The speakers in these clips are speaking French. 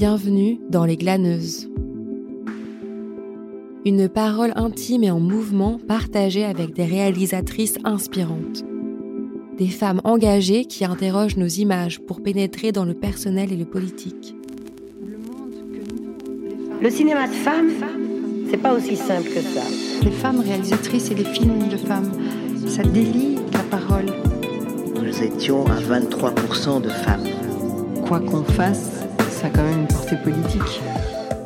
Bienvenue dans Les Glaneuses. Une parole intime et en mouvement partagée avec des réalisatrices inspirantes. Des femmes engagées qui interrogent nos images pour pénétrer dans le personnel et le politique. Le cinéma de femmes, c'est pas aussi simple que ça. Les femmes réalisatrices et les films de femmes, ça délie la parole. Nous étions à 23% de femmes. Quoi qu'on fasse, ça a quand même une portée politique.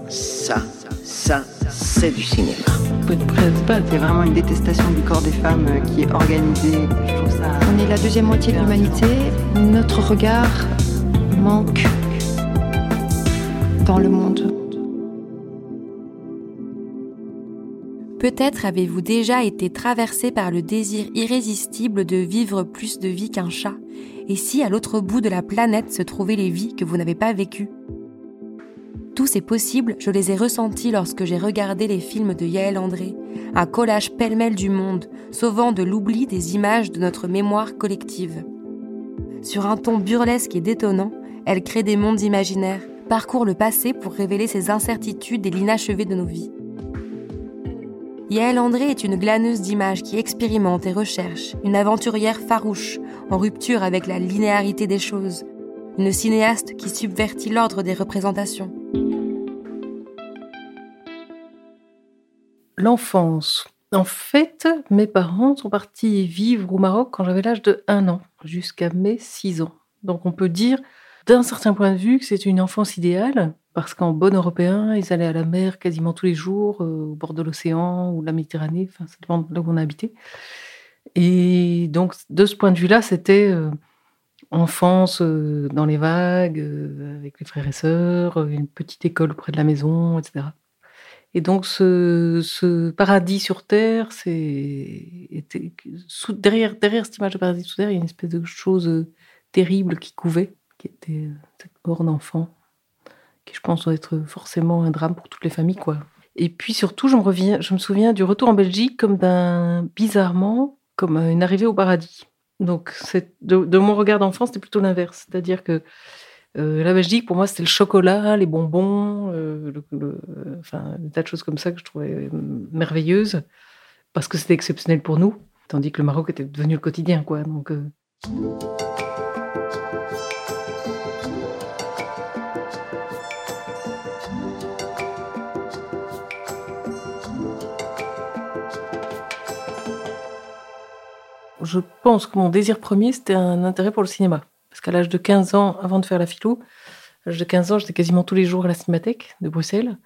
Ça, ça, c'est du cinéma. C'est vraiment une détestation du corps des femmes euh, qui est organisée. Je trouve ça... On est la deuxième moitié de l'humanité. Notre regard manque dans le monde. Peut-être avez-vous déjà été traversé par le désir irrésistible de vivre plus de vie qu'un chat et si à l'autre bout de la planète se trouvaient les vies que vous n'avez pas vécues? Tous ces possibles, je les ai ressentis lorsque j'ai regardé les films de Yael André, un collage pêle-mêle du monde, sauvant de l'oubli des images de notre mémoire collective. Sur un ton burlesque et détonnant, elle crée des mondes imaginaires, parcourt le passé pour révéler ses incertitudes et l'inachevé de nos vies. Yael André est une glaneuse d'images qui expérimente et recherche, une aventurière farouche, en rupture avec la linéarité des choses, une cinéaste qui subvertit l'ordre des représentations. L'enfance. En fait, mes parents sont partis vivre au Maroc quand j'avais l'âge de 1 an, jusqu'à mes 6 ans. Donc on peut dire, d'un certain point de vue, que c'est une enfance idéale, parce qu'en bon européen, ils allaient à la mer quasiment tous les jours, euh, au bord de l'océan ou de la Méditerranée, enfin, ça dépend de là où on habitait. Et donc, de ce point de vue-là, c'était euh, enfance euh, dans les vagues, avec les frères et sœurs, une petite école près de la maison, etc. Et donc, ce, paradis sur Terre, c'est derrière, derrière cette image de paradis sur Terre, il y a une espèce de chose terrible qui couvait, qui était cette mort d'enfant qui je pense doit être forcément un drame pour toutes les familles, quoi. Et puis surtout, je me, je me souviens du retour en Belgique comme d'un, bizarrement, comme une arrivée au paradis. Donc, de, de, mon regard d'enfant, c'était plutôt l'inverse. C'est-à-dire que euh, la Belgique, pour moi, c'était le chocolat, les bonbons, euh, enfin, des tas de choses comme ça que je trouvais merveilleuses, parce que c'était exceptionnel pour nous, tandis que le Maroc était devenu le quotidien, quoi. Euh, je pense que mon désir premier, c'était un intérêt pour le cinéma. Parce qu'à l'âge de 15 ans, avant de faire la philo, à l'âge de 15 ans, j'étais quasiment tous les jours à la Cinémathèque de Bruxelles,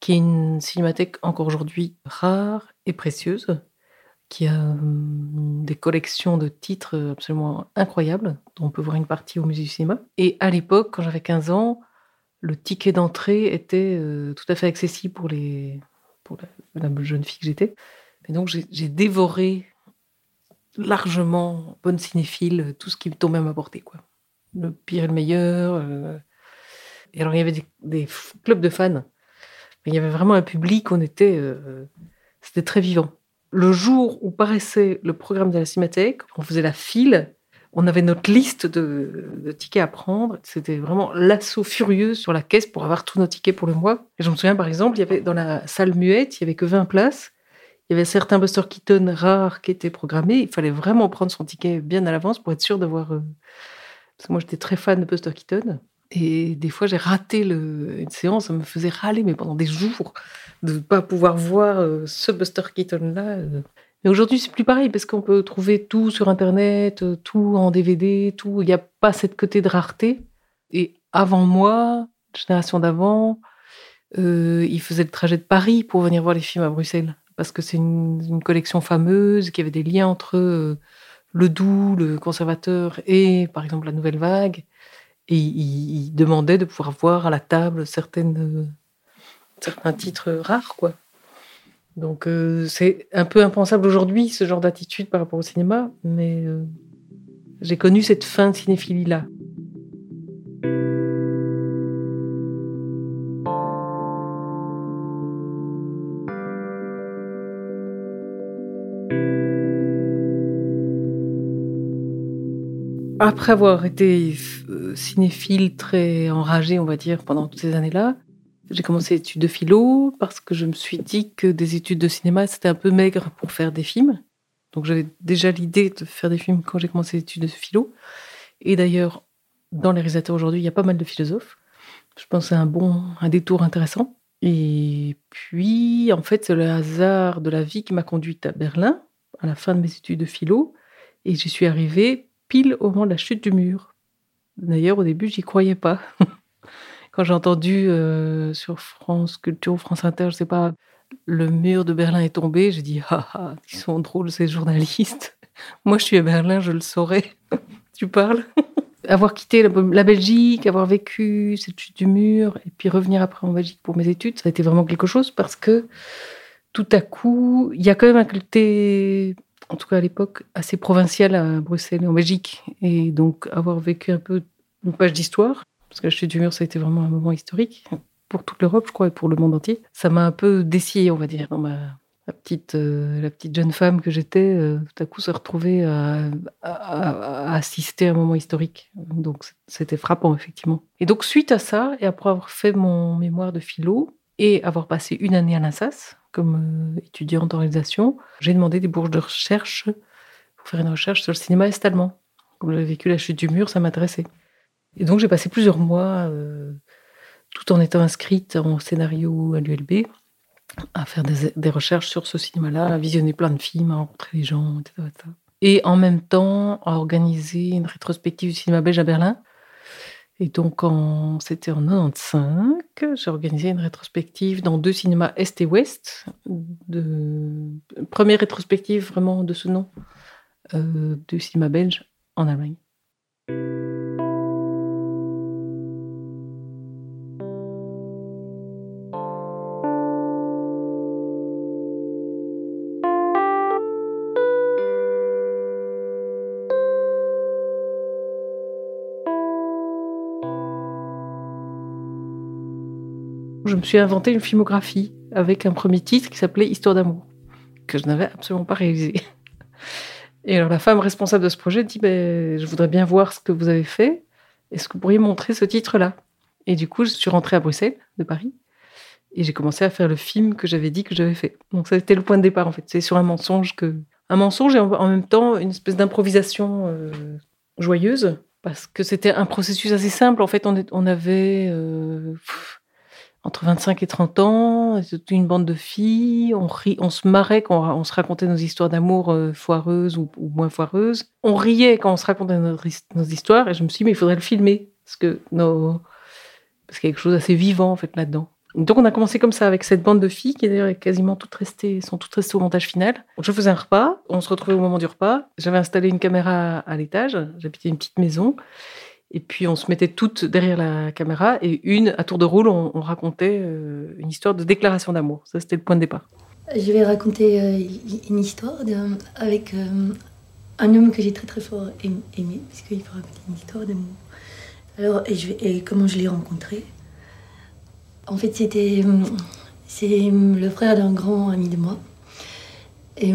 qui est une cinémathèque encore aujourd'hui rare et précieuse, qui a hum, des collections de titres absolument incroyables, dont on peut voir une partie au musée du cinéma. Et à l'époque, quand j'avais 15 ans, le ticket d'entrée était euh, tout à fait accessible pour, les, pour la, la jeune fille que j'étais. Et donc j'ai dévoré largement bonne cinéphile, tout ce qui tombait à ma quoi. Le pire et le meilleur. Euh. Et alors, il y avait des, clubs de fans. Il y avait vraiment un public, on était. Euh, c'était très vivant. Le jour où paraissait le programme de la Cinémathèque, on faisait la file, on avait notre liste de, tickets à prendre. C'était vraiment l'assaut furieux sur la caisse pour avoir tous nos tickets pour le mois. Et je me souviens, par exemple, il y avait dans la salle muette, il y avait que 20 places. Il y avait certains Buster Keaton rares qui étaient programmés. Il fallait vraiment prendre son ticket bien à l'avance pour être sûr d'avoir. Euh, parce que moi, j'étais très fan de Buster Keaton. Et des fois, j'ai raté le... une séance, ça me faisait râler, mais pendant des jours, de ne pas pouvoir voir euh, ce Buster Keaton-là. Euh. Mais aujourd'hui, c'est plus pareil, parce qu'on peut trouver tout sur Internet, tout en DVD, tout. Il n'y a pas cette côté de rareté. Et avant moi, génération d'avant, ils faisaient le trajet de Paris pour venir voir les films à Bruxelles parce que c'est une, collection fameuse, qu'il y avait des liens entre euh, le doux, le conservateur et, par exemple, la nouvelle vague. Et il, demandait de pouvoir voir à la table certaines, certains titres rares, quoi. Donc euh, c'est un peu impensable aujourd'hui, ce genre d'attitude par rapport au cinéma, mais euh, j'ai connu cette fin de cinéphilie-là. Après avoir été euh, cinéphile très enragé, on va dire, pendant toutes ces années-là, j'ai commencé études de philo parce que je me suis dit que des études de cinéma, c'était un peu maigre pour faire des films. Donc j'avais déjà l'idée de faire des films quand j'ai commencé les études de philo. Et d'ailleurs, dans les réalisateurs aujourd'hui, il y a pas mal de philosophes. Je pense que c'est un bon, un détour intéressant. Et puis, en fait, c'est le hasard de la vie qui m'a conduite à Berlin, à la fin de mes études de philo. Et j'y suis arrivée pile au moment de la chute du mur. D'ailleurs, au début, j'y croyais pas. Quand j'ai entendu euh, sur France Culture ou France Inter, je sais pas, le mur de Berlin est tombé, j'ai dit, ah ah, ils sont drôles ces journalistes. Moi, je suis à Berlin, je le saurais. tu parles? Avoir quitté la, Belgique, avoir vécu cette chute du mur, et puis revenir après en Belgique pour mes études, ça a été vraiment quelque chose parce que tout à coup, il y a quand même un côté, en tout cas à l'époque, assez provincial à Bruxelles en Belgique. Et donc avoir vécu un peu une page d'histoire, parce que la chute du mur, ça a été vraiment un moment historique pour toute l'Europe, je crois, et pour le monde entier. Ça m'a un peu dessillé, on va dire, dans ma, la petite, euh, la petite jeune femme que j'étais, euh, tout à coup se retrouver à, assister à un moment historique. Donc c'était frappant, effectivement. Et donc suite à ça, et après avoir fait mon mémoire de philo et avoir passé une année à l'Assas comme euh, étudiante en réalisation, j'ai demandé des bourses de recherche pour faire une recherche sur le cinéma est-allemand. Comme j'avais vécu la chute du mur, ça m'intéressait. Et donc j'ai passé plusieurs mois, tout en étant inscrite en scénario à l'ULB, à faire des, recherches sur ce cinéma-là, à visionner plein de films, à rencontrer les gens, etc., Et en même temps, à organiser une rétrospective du cinéma belge à Berlin. Et donc, c'était en 95, j'ai organisé une rétrospective dans deux cinémas Est et Ouest. Première rétrospective vraiment de ce nom, euh, du cinéma belge en Allemagne. Je me suis inventé une filmographie avec un premier titre qui s'appelait Histoire d'amour, que je n'avais absolument pas réalisé. Et alors la femme responsable de ce projet dit ben, Je voudrais bien voir ce que vous avez fait. Est-ce que vous pourriez montrer ce titre-là? Et du coup, je suis rentrée à Bruxelles, de Paris, et j'ai commencé à faire le film que j'avais dit que j'avais fait. Donc ça été le point de départ en fait. C'est sur un mensonge que. Un mensonge et en même temps une espèce d'improvisation euh, joyeuse, parce que c'était un processus assez simple. En fait, on, on avait. Euh, entre 25 et 30 ans, toute une bande de filles, on, on se marrait quand on se racontait nos histoires d'amour euh, foireuses ou, moins foireuses. On riait quand on se racontait nos, histoires et je me suis dit, mais il faudrait le filmer parce que parce qu'il y a quelque chose d'assez vivant en fait là-dedans. Donc on a commencé comme ça avec cette bande de filles qui d'ailleurs quasiment toutes restées, sont toutes restées au montage final. Je faisais un repas, on se retrouvait au moment du repas. J'avais installé une caméra à l'étage, j'habitais une petite maison et puis on se mettait toutes derrière la caméra et une, à tour de rôle, on, racontait euh, une histoire de déclaration d'amour. Ça, c'était le point de départ. Je vais raconter euh, une histoire avec euh, un homme que j'ai très très fort aimé, puisqu'il faut raconter une histoire d'amour. Alors, et, et, comment je l'ai rencontré? En fait, c'était c'est le frère d'un grand ami de moi. Et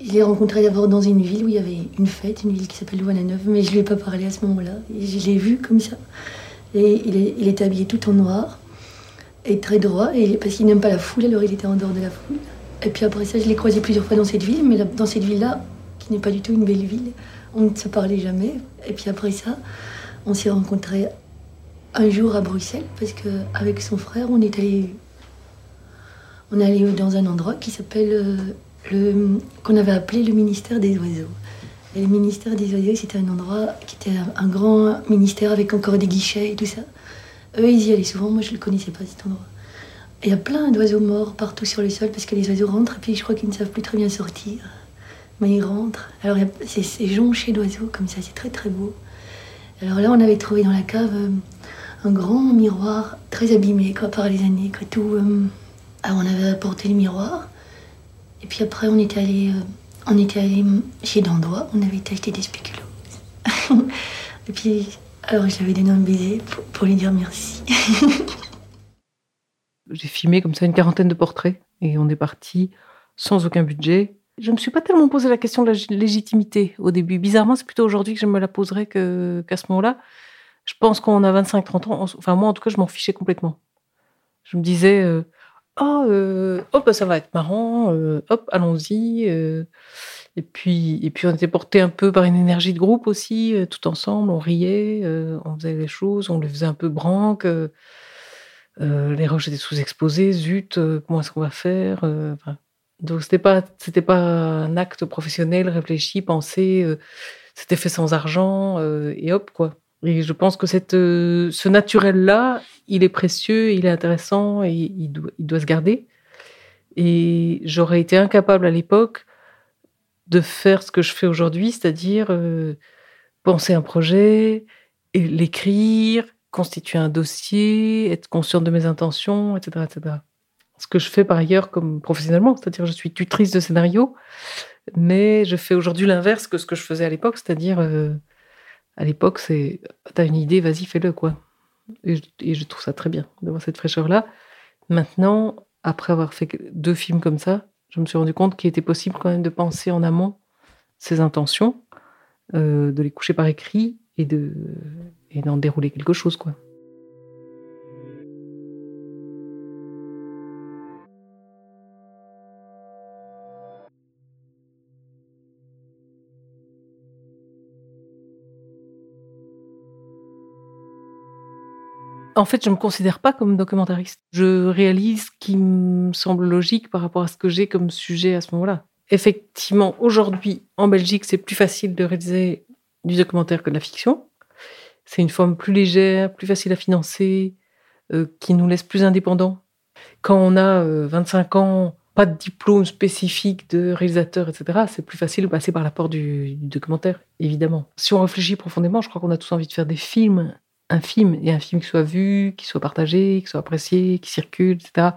je l'ai rencontré d'abord dans une ville où il y avait une fête, une ville qui s'appelle Louvain-la-Neuve, mais je ne lui ai pas parlé à ce moment-là. Je l'ai vu comme ça. Et il, est, était habillé tout en noir et très droit, et, parce qu'il n'aime pas la foule, alors il était en dehors de la foule. Et puis après ça, je l'ai croisé plusieurs fois dans cette ville, mais dans cette ville-là, qui n'est pas du tout une belle ville, on ne se parlait jamais. Et puis après ça, on s'est rencontrés un jour à Bruxelles, parce qu'avec son frère, on est allé, on est allé dans un endroit qui s'appelle euh, qu'on avait appelé le ministère des oiseaux. Et le ministère des oiseaux, c'était un endroit qui était un grand ministère avec encore des guichets et tout ça. Eux, ils y allaient souvent, moi je ne le connaissais pas cet endroit. Il y a plein d'oiseaux morts partout sur le sol parce que les oiseaux rentrent et puis je crois qu'ils ne savent plus très bien sortir. Mais ils rentrent. Alors c'est jonché d'oiseaux comme ça, c'est très très beau. Alors là, on avait trouvé dans la cave euh, un grand miroir très abîmé quoi, par les années. Quoi, tout, euh, alors on avait apporté le miroir et puis après, on était allé, euh, on était allé chez Dandois, on avait acheté des spéculoos. et puis, alors je lui avais donné un baiser pour, lui dire merci. J'ai filmé comme ça une quarantaine de portraits et on est parti sans aucun budget Je me suis pas tellement posé la question de la légitimité au début. Bizarrement, c'est plutôt aujourd'hui que je me la poserais qu'à ce moment-là. Je pense qu'on a 25-30 ans. Enfin, moi, en tout cas, je m'en fichais complètement. Je me disais, euh, oh, euh, hop, ça va être marrant, euh, hop, allons-y. et puis, et puis, on était porté un peu par une énergie de groupe aussi, tout ensemble. On riait, on faisait les choses, on les faisait un peu branque. les roches étaient sous-exposées, zut, comment est-ce qu'on va faire Donc, c'était pas, c'était pas un acte professionnel, réfléchi, pensé. c'était fait sans argent, et hop, quoi. Et je pense que euh, ce naturel-là, il est précieux, il est intéressant et il doit, se garder. Et j'aurais été incapable à l'époque de faire ce que je fais aujourd'hui, c'est-à-dire euh, penser un projet, l'écrire, constituer un dossier, être consciente de mes intentions, etc., etc. Ce que je fais par ailleurs comme professionnellement, c'est-à-dire je suis tutrice de scénario, mais je fais aujourd'hui l'inverse que ce que je faisais à l'époque, c'est-à-dire euh, à l'époque, c'est t'as une idée, vas-y, fais-le, quoi. Et je, trouve ça très bien d'avoir cette fraîcheur-là. Maintenant, après avoir fait deux films comme ça, je me suis rendu compte qu'il était possible quand même de penser en amont ses intentions, euh, de les coucher par écrit et et d'en dérouler quelque chose, quoi. En fait, je ne me considère pas comme documentariste. Je réalise ce qui me semble logique par rapport à ce que j'ai comme sujet à ce moment-là. Effectivement, aujourd'hui, en Belgique, c'est plus facile de réaliser du documentaire que de la fiction. C'est une forme plus légère, plus facile à financer, euh, qui nous laisse plus indépendants. Quand on a 25 euh, ans, pas de diplôme spécifique de réalisateur, etc., c'est plus facile de passer par la porte du, du documentaire, évidemment. Si on réfléchit profondément, je crois qu'on a tous envie de faire des films un film et un film qui soit vu, qui soit partagé, qui soit apprécié, qui circule, etc.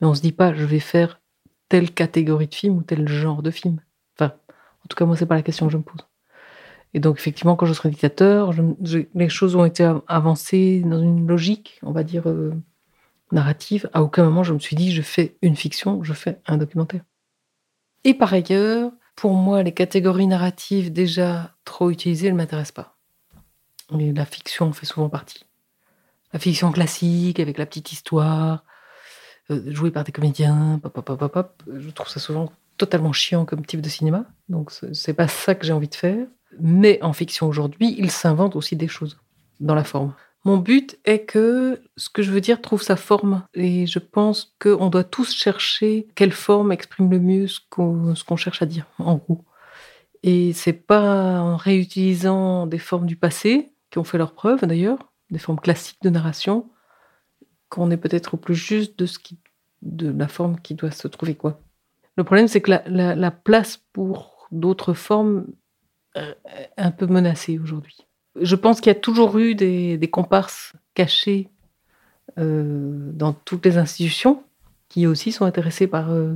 Mais on se dit pas, je vais faire telle catégorie de film ou tel genre de film. Enfin, en tout cas, moi, c'est pas la question que je me pose. Et donc, effectivement, quand je serai dictateur, les choses ont été avancées dans une logique, on va dire, euh, narrative. À aucun moment, je me suis dit, je fais une fiction, je fais un documentaire. Et par ailleurs, pour moi, les catégories narratives déjà trop utilisées ne m'intéressent pas la fiction fait souvent partie. La fiction classique, avec la petite histoire, euh, jouée par des comédiens, pop, pop, pop, pop, je trouve ça souvent totalement chiant comme type de cinéma. Donc, c'est pas ça que j'ai envie de faire. Mais en fiction aujourd'hui, il s'invente aussi des choses dans la forme. Mon but est que ce que je veux dire trouve sa forme. Et je pense qu'on doit tous chercher quelle forme exprime le mieux ce qu'on cherche à dire, en gros. Et c'est pas en réutilisant des formes du passé ont fait leurs preuves d'ailleurs, des formes classiques de narration, qu'on est peut-être au plus juste de, ce qui, de la forme qui doit se trouver. quoi. Le problème, c'est que la, place pour d'autres formes euh, est un peu menacée aujourd'hui. Je pense qu'il y a toujours eu des, comparses cachés euh, dans toutes les institutions qui aussi sont intéressés par, euh,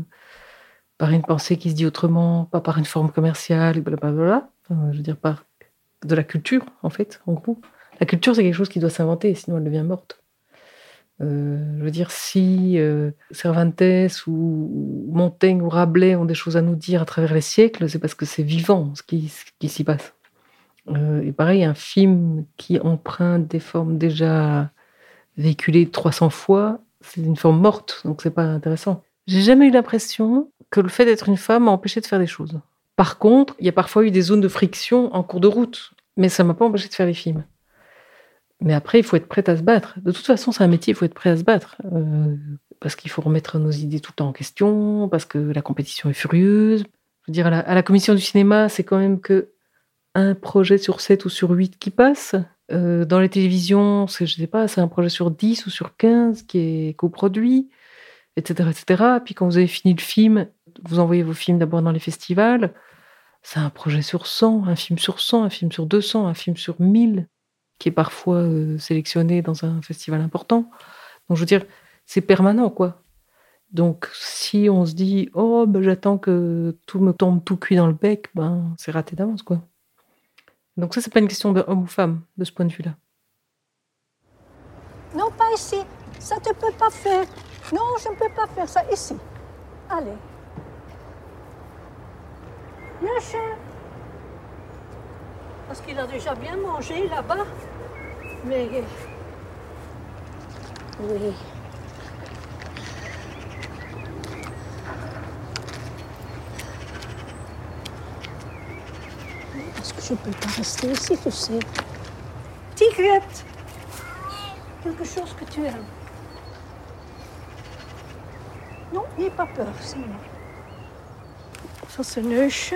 par une pensée qui se dit autrement, pas par une forme commerciale, blablabla. je veux dire, par de la culture, en fait, en gros. La culture, c'est quelque chose qui doit s'inventer, sinon elle devient morte. Euh, je veux dire, si euh, Cervantes ou Montaigne ou Rabelais ont des choses à nous dire à travers les siècles, c'est parce que c'est vivant ce qui, s'y passe. Euh, et pareil, un film qui emprunte des formes déjà véhiculées 300 fois, c'est une forme morte, donc c'est pas intéressant. J'ai jamais eu l'impression que le fait d'être une femme m'a empêché de faire des choses. Par contre, il y a parfois eu des zones de friction en cours de route, mais ça m'a pas empêché de faire les films. Mais après, il faut être prêt à se battre. De toute façon, c'est un métier, il faut être prêt à se battre. Euh, parce qu'il faut remettre nos idées tout le temps en question, parce que la compétition est furieuse. Je veux à la, commission du cinéma, c'est quand même que un projet sur 7 ou sur 8 qui passe. Euh, dans les télévisions, c'est, je sais pas, c'est un projet sur 10 ou sur 15 qui est coproduit, etc., etc. Puis quand vous avez fini le film, vous envoyez vos films d'abord dans les festivals c'est un projet sur 100, un film sur 100, un film sur 200, un film sur 1000, qui est parfois euh, sélectionné dans un festival important. Donc, je veux dire, c'est permanent, quoi. Donc, si on se dit, oh, ben, j'attends que tout me tombe tout cuit dans le bec, ben, c'est raté d'avance, quoi. Donc, ça, c'est pas une question de homme ou femme, de ce point de vue-là. Non, pas ici. Ça, tu peux pas faire. Non, je ne peux pas faire ça ici. Allez. Le chat. Parce qu'il a déjà bien mangé là-bas. Mais. Oui. Parce que je peux pas rester ici, tu sais? Tigrette Quelque chose que tu aimes. Non, n'aie pas peur, c'est moi. Ça, c'est Neuche,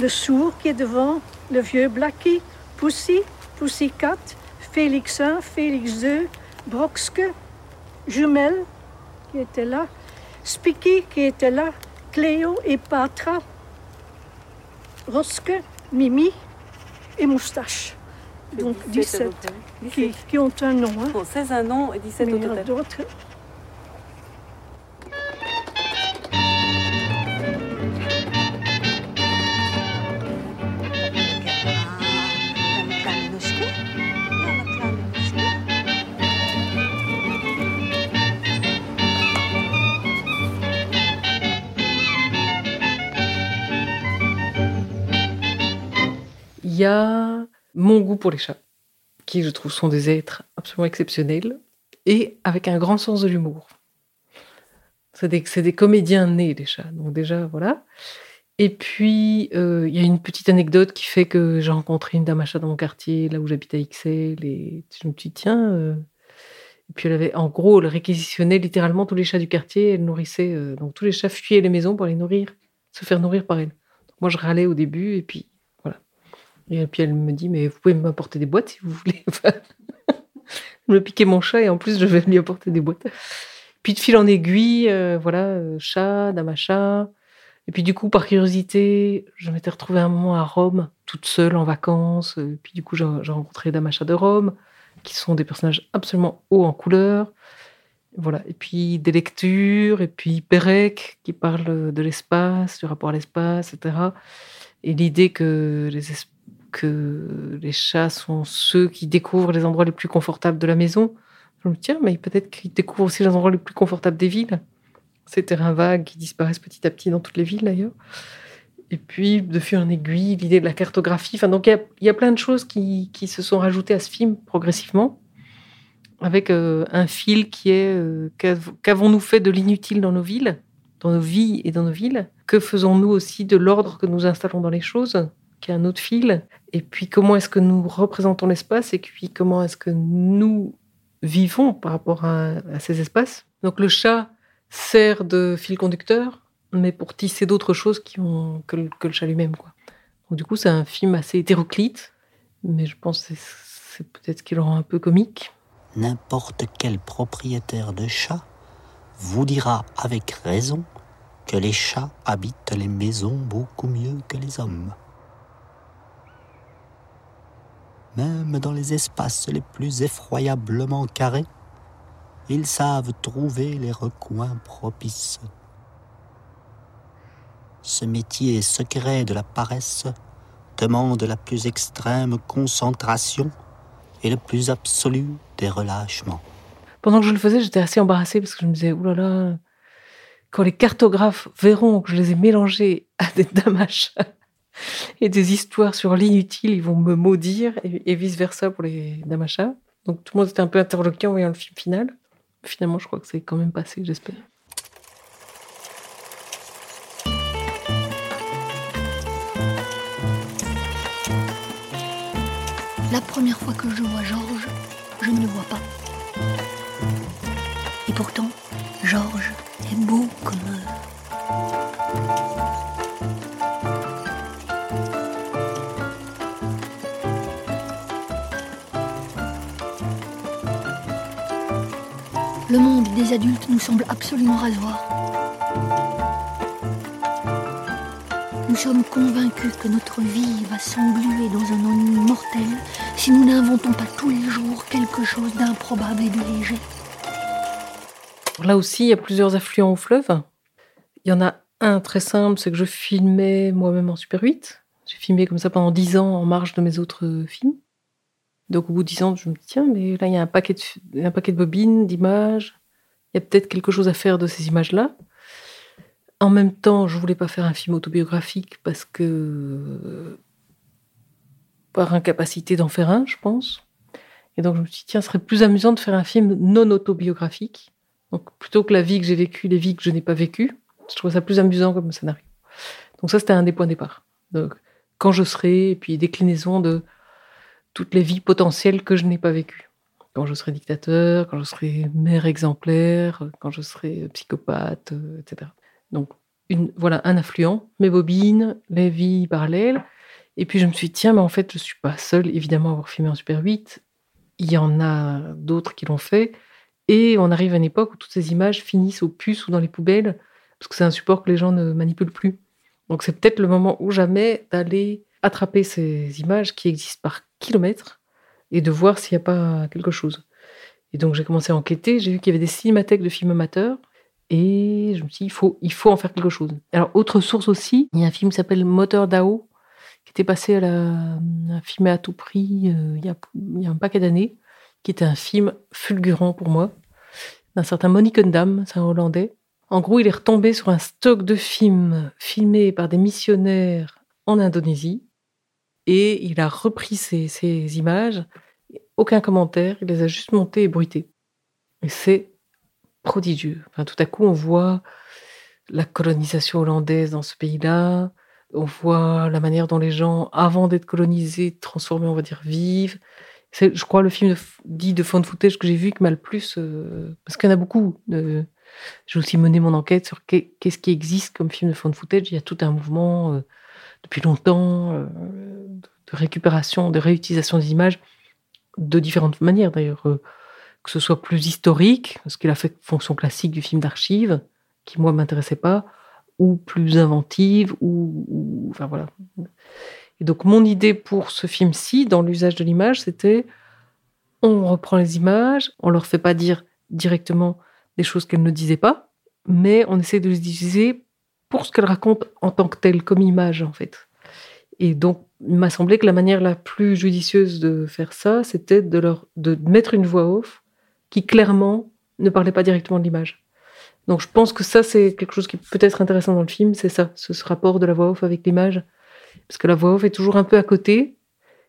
le sourd qui est devant, le vieux Blackie, Pussy, Pussycat, Félix 1, Félix 2, Broxke, Jumel, qui était là, Spicky, qui était là, Cléo et Patra, Roske, Mimi et Moustache. Donc 17, qui, qui ont un nom. Hein. Bon, 16 un nom et 17 Mais au total. Y a mon goût pour les chats, qui je trouve sont des êtres absolument exceptionnels et avec un grand sens de l'humour. C'est des, des comédiens nés, les chats. Donc déjà, voilà. Et puis, euh, il y a une petite anecdote qui fait que j'ai rencontré une dame à chat dans mon quartier, là où j'habite à XL, et je me suis dit, tiens... euh, Et puis elle avait, en gros, elle réquisitionnait littéralement tous les chats du quartier, elle nourrissait... euh, donc tous les chats fuyaient les maisons pour les nourrir, se faire nourrir par elle. Moi, je râlais au début, et puis. Et puis elle me dit, mais vous pouvez m'apporter des boîtes si vous voulez. Me piquais mon chat et en plus je vais lui apporter des boîtes. Puis de fil en aiguille, euh, voilà, euh, chat, dame à chat. Et puis du coup, par curiosité, je m'étais retrouvée un moment à Rome, toute seule en vacances. Et puis du coup, j'ai rencontré chat de Rome, qui sont des personnages absolument hauts en couleur. Voilà. Et puis des lectures, et puis Pérec, qui parle de l'espace, du rapport à l'espace, etc. Et l'idée que les, es- que les chats sont ceux qui découvrent les endroits les plus confortables de la maison. Je me dis, tiens, mais peut-être qu'ils découvrent aussi les endroits les plus confortables des villes. Ces terrains vagues qui disparaissent petit à petit dans toutes les villes, d'ailleurs. Et puis, de fil en aiguille, l'idée de la cartographie. Enfin, donc, il y a, plein de choses qui, se sont rajoutées à ce film progressivement, avec euh, un fil qui est euh, qu'av- qu'avons-nous fait de l'inutile dans nos villes, dans nos vies et dans nos villes? Que faisons-nous aussi de l'ordre que nous installons dans les choses? Qui un autre fil. Et puis, comment est-ce que nous représentons l'espace et puis comment est-ce que nous vivons par rapport à, ces espaces. Donc, le chat sert de fil conducteur, mais pour tisser d'autres choses qui ont, que, le, chat lui-même. Donc, du coup, c'est un film assez hétéroclite, mais je pense que c'est peut-être ce qui le rend un peu comique. N'importe quel propriétaire de chat vous dira avec raison que les chats habitent les maisons beaucoup mieux que les hommes. Même dans les espaces les plus effroyablement carrés, ils savent trouver les recoins propices. Ce métier secret de la paresse demande la plus extrême concentration et le plus absolu des relâchements. Pendant que je le faisais, j'étais assez embarrassée parce que je me disais, oulala, là quand les cartographes verront que je les ai mélangés à des chat et des histoires sur l'inutile, ils vont me maudire et, vice-versa pour les chat. Donc tout le monde était un peu interloqué en voyant le film final. Finalement, je crois que c'est quand même passé, j'espère. La première fois que je vois Georges, je ne le vois pas. Et pourtant, Georges est beau comme eux. Le monde des adultes nous semble absolument rasoir. Nous sommes convaincus que notre vie va s'engluer dans un ennui mortel si nous n'inventons pas tous les jours quelque chose d'improbable et de léger. Là aussi, il y a plusieurs affluents au fleuve. Il y en a un très simple, c'est que je filmais moi-même en Super 8. J'ai filmé comme ça pendant 10 ans en marge de mes autres films. Donc au bout de 10 ans, je me dis, tiens, mais là, il y a un paquet de, un paquet de bobines, d'images. Il y a peut-être quelque chose à faire de ces images-là. En même temps, je voulais pas faire un film autobiographique parce que par incapacité d'en faire un, je pense. Et donc je me suis dit, tiens, ce serait plus amusant de faire un film non autobiographique. Donc plutôt que la vie que j'ai vécue, les vies que je n'ai pas vécues, je trouve ça plus amusant comme scénario. Donc ça, c'était un des points de départ. Donc quand je serai, et puis déclinaison de toutes les vies potentielles que je n'ai pas vécues. Quand je serai dictateur, quand je serai mère exemplaire, quand je serai psychopathe, euh, etc. Donc voilà un affluent, mes bobines, les vies parallèles. Et puis je me suis dit, tiens, mais en fait, je ne suis pas seule, évidemment, à avoir filmé en Super 8. Il y en a d'autres qui l'ont fait. Et on arrive à une époque où toutes ces images finissent aux puces ou dans les poubelles, parce que c'est un support que les gens ne manipulent plus. Donc c'est peut-être le moment ou jamais d'aller attraper ces images qui existent par et de voir s'il n'y a pas quelque chose. Et donc j'ai commencé à enquêter, j'ai vu qu'il y avait des cinémathèques de films amateurs, et je me suis dit, il faut, il faut en faire quelque chose. Alors, autre source aussi, il y a un film qui s'appelle Moteur d'Ao, qui était passé à la, filmé à tout prix euh, il, y a, il, y a, un paquet d'années, qui était un film fulgurant pour moi, d'un certain Monique c'est un Hollandais. En gros, il est retombé sur un stock de films filmés par des missionnaires en Indonésie, et il a repris ces, images, aucun commentaire, il les a juste montées et bruitées. Et c'est prodigieux. Enfin, tout à coup, on voit la colonisation hollandaise dans ce pays-là, on voit la manière dont les gens, avant d'être colonisés, transformés, on va dire, vivent. C'est, je crois, le film dit de de footage que j'ai vu qui m'a le plus, euh, parce qu'il y en a beaucoup. j'ai aussi mené mon enquête sur qu'est-ce qui existe comme film de de footage. Il y a tout un mouvement euh, depuis longtemps euh, de récupération, de réutilisation des images de différentes manières d'ailleurs que ce soit plus historique, parce qu'il a fait fonction classique du film d'archives, qui moi m'intéressait pas, ou plus inventive, ou, enfin voilà. Et donc mon idée pour ce film-ci, dans l'usage de l'image, c'était on reprend les images, on leur fait pas dire directement des choses qu'elles ne disaient pas, mais on essaie de les utiliser pour ce qu'elles racontent en tant que telles, comme image en fait. Et donc, il m'a semblé que la manière la plus judicieuse de faire ça, c'était de leur mettre une voix off qui clairement ne parlait pas directement de l'image. Donc je pense que ça, c'est quelque chose qui peut être intéressant dans le film, c'est ça, ce, rapport de la voix off avec l'image. Parce que la voix off est toujours un peu à côté.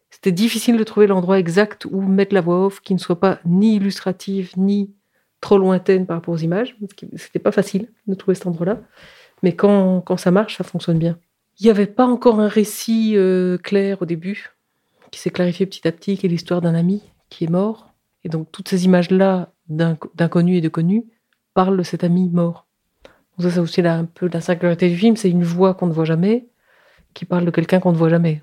C'était difficile de trouver l'endroit exact où mettre la voix off qui ne soit pas ni illustrative, ni trop lointaine par rapport aux images. C'était pas facile de trouver cet endroit-là. Mais quand, quand, ça marche, ça fonctionne bien. Il n'y avait pas encore un récit euh, clair au début, qui s'est clarifié petit à petit, qui est l'histoire d'un ami qui est mort et donc toutes ces images-là d'inconnus et de connus parlent de cet ami mort. Donc ça, c'est aussi là, un peu la singularité du film, c'est une voix qu'on ne voit jamais, qui parle de quelqu'un qu'on ne voit jamais,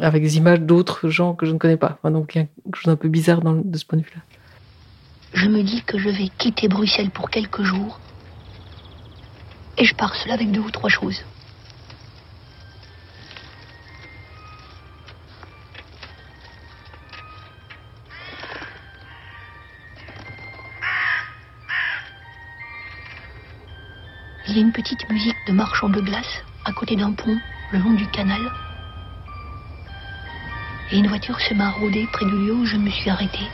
avec des images d'autres gens que je ne connais pas. donc il y a quelque chose d'un peu bizarre dans, de ce point de vue-là. Je me dis que je vais quitter Bruxelles pour quelques jours, et je pars seul avec deux ou trois choses. Il y a une petite musique de marchand de glace à côté d'un pont le long du canal. Et une voiture se m'a rôdée près du lieu où je me suis arrêtée.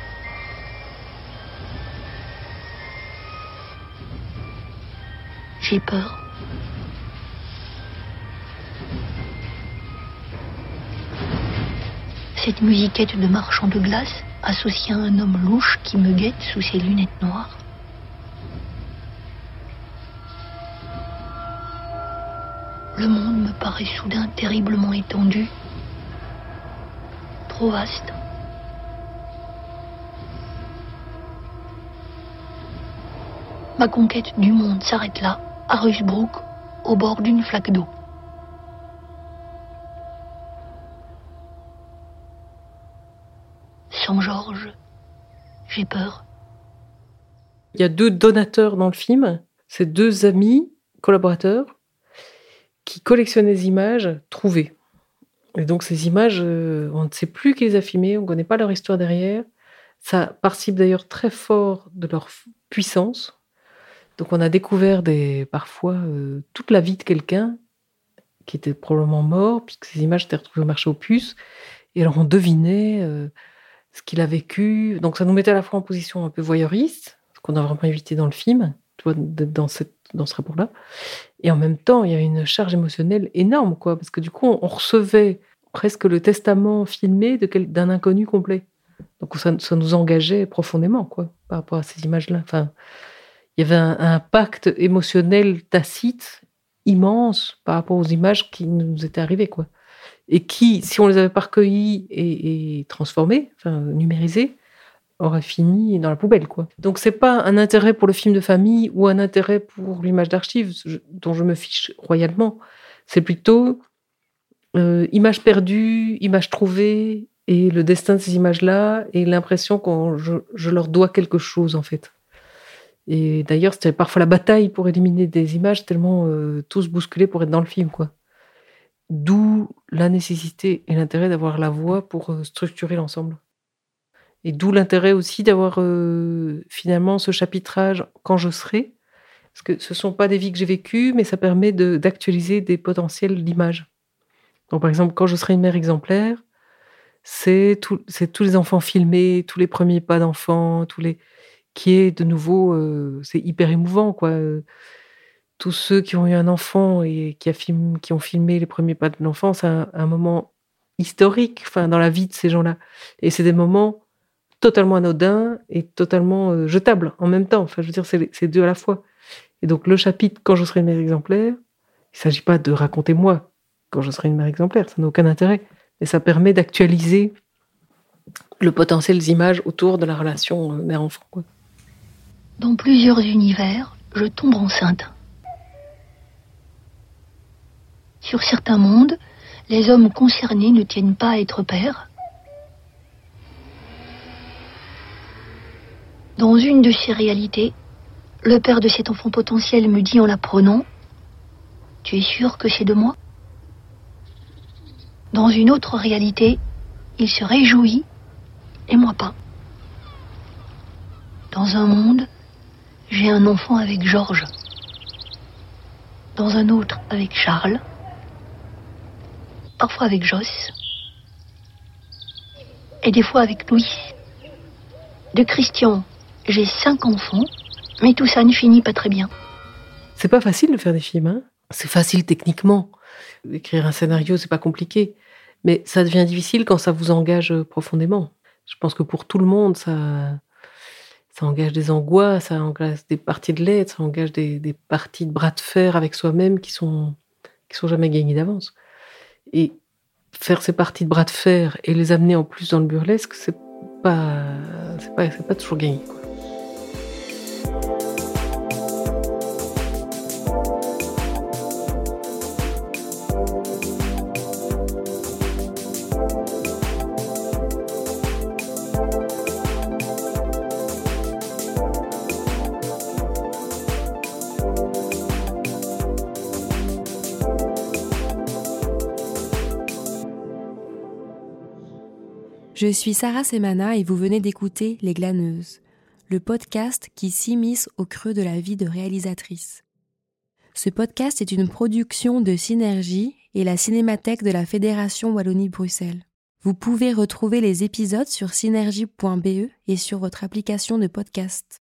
J'ai peur. Cette musiquette de marchand de glace associée à un homme louche qui me guette sous ses lunettes noires. Le monde me paraît soudain terriblement étendu, trop vaste. Ma conquête du monde s'arrête là, à Rusbrook, au bord d'une flaque d'eau. Sans Georges, j'ai peur. Il y a deux donateurs dans le film, c'est deux amis collaborateurs qui collectionne les images trouvées. Et donc ces images, euh, on ne sait plus qui les a filmées, on ne connaît pas leur histoire derrière. Ça participe d'ailleurs très fort de leur puissance. Donc on a découvert des, parfois euh, toute la vie de quelqu'un qui était probablement mort, puisque ces images étaient retrouvées au marché aux puces. Et alors on devinait euh, ce qu'il a vécu. Donc ça nous mettait à la fois en position un peu voyeuriste, ce qu'on a vraiment évité dans le film, dans ce rapport-là. Et en même temps, il y a une charge émotionnelle énorme, quoi, parce que du coup, on recevait presque le testament filmé d'un inconnu complet. Donc ça, ça, nous engageait profondément, quoi, par rapport à ces images-là. Enfin, il y avait un, pacte émotionnel tacite immense par rapport aux images qui nous étaient arrivées, quoi. Et qui, si on les avait pas et, et transformées, enfin numérisées, aurait fini dans la poubelle, quoi. Donc c'est pas un intérêt pour le film de famille ou un intérêt pour l'image d'archives dont je me fiche royalement. C'est plutôt euh, image perdue, image trouvée et le destin de ces images-là et l'impression que je, leur dois quelque chose en fait. Et d'ailleurs, c'était parfois la bataille pour éliminer des images tellement euh, tous bousculés pour être dans le film, quoi. D'où la nécessité et l'intérêt d'avoir la voix pour euh, structurer l'ensemble. Et d'où l'intérêt aussi d'avoir euh, finalement ce chapitrage quand je serai. Parce que ce ne sont pas des vies que j'ai vécues, mais ça permet d'actualiser des potentiels d'images. Donc, par exemple, quand je serai une mère exemplaire, c'est tous les enfants filmés, tous les premiers pas d'enfants, tous les qui est de nouveau, euh, c'est hyper émouvant, quoi. Tous ceux qui ont eu un enfant et qui, a qui ont filmé les premiers pas de l'enfant, c'est un, moment historique, enfin, dans la vie de ces gens-là. Et c'est des moments totalement anodin et totalement euh, jetable en même temps. Enfin, je veux dire, c'est deux à la fois. Et donc, le chapitre, quand je serai une mère exemplaire, il ne s'agit pas de raconter moi quand je serai une mère exemplaire, ça n'a aucun intérêt. Mais ça permet d'actualiser le potentiel des images autour de la relation euh, mère-enfant. Dans plusieurs univers, je tombe enceinte. Sur certains mondes, les hommes concernés ne tiennent pas à être pères, Dans une de ces réalités, le père de cet enfant potentiel me dit en l'apprenant Tu es sûr que c'est de moi? Dans une autre réalité, il se réjouit et moi pas. Dans un monde, j'ai un enfant avec Georges. Dans un autre avec Charles. Parfois avec Joss. Et des fois avec Louis. De Christian j'ai cinq enfants, mais tout ça ne finit pas très bien. C'est pas facile de faire des films, hein C'est facile techniquement. Écrire un scénario, c'est pas compliqué. Mais ça devient difficile quand ça vous engage profondément. Je pense que pour tout le monde, ça, ça engage des angoisses, ça engage des parties de l'aide, ça engage des, des, parties de bras de fer avec soi-même qui sont, qui sont jamais gagnées d'avance. Et faire ces parties de bras de fer et les amener en plus dans le burlesque, c'est pas, c'est pas, pas toujours gagné. Je suis Sarah Semana et vous venez d'écouter Les Glaneuses, le podcast qui s'immisce au creux de la vie de réalisatrice. Ce podcast est une production de Synergie et la Cinémathèque de la Fédération Wallonie-Bruxelles. Vous pouvez retrouver les épisodes sur synergie.be et sur votre application de podcast.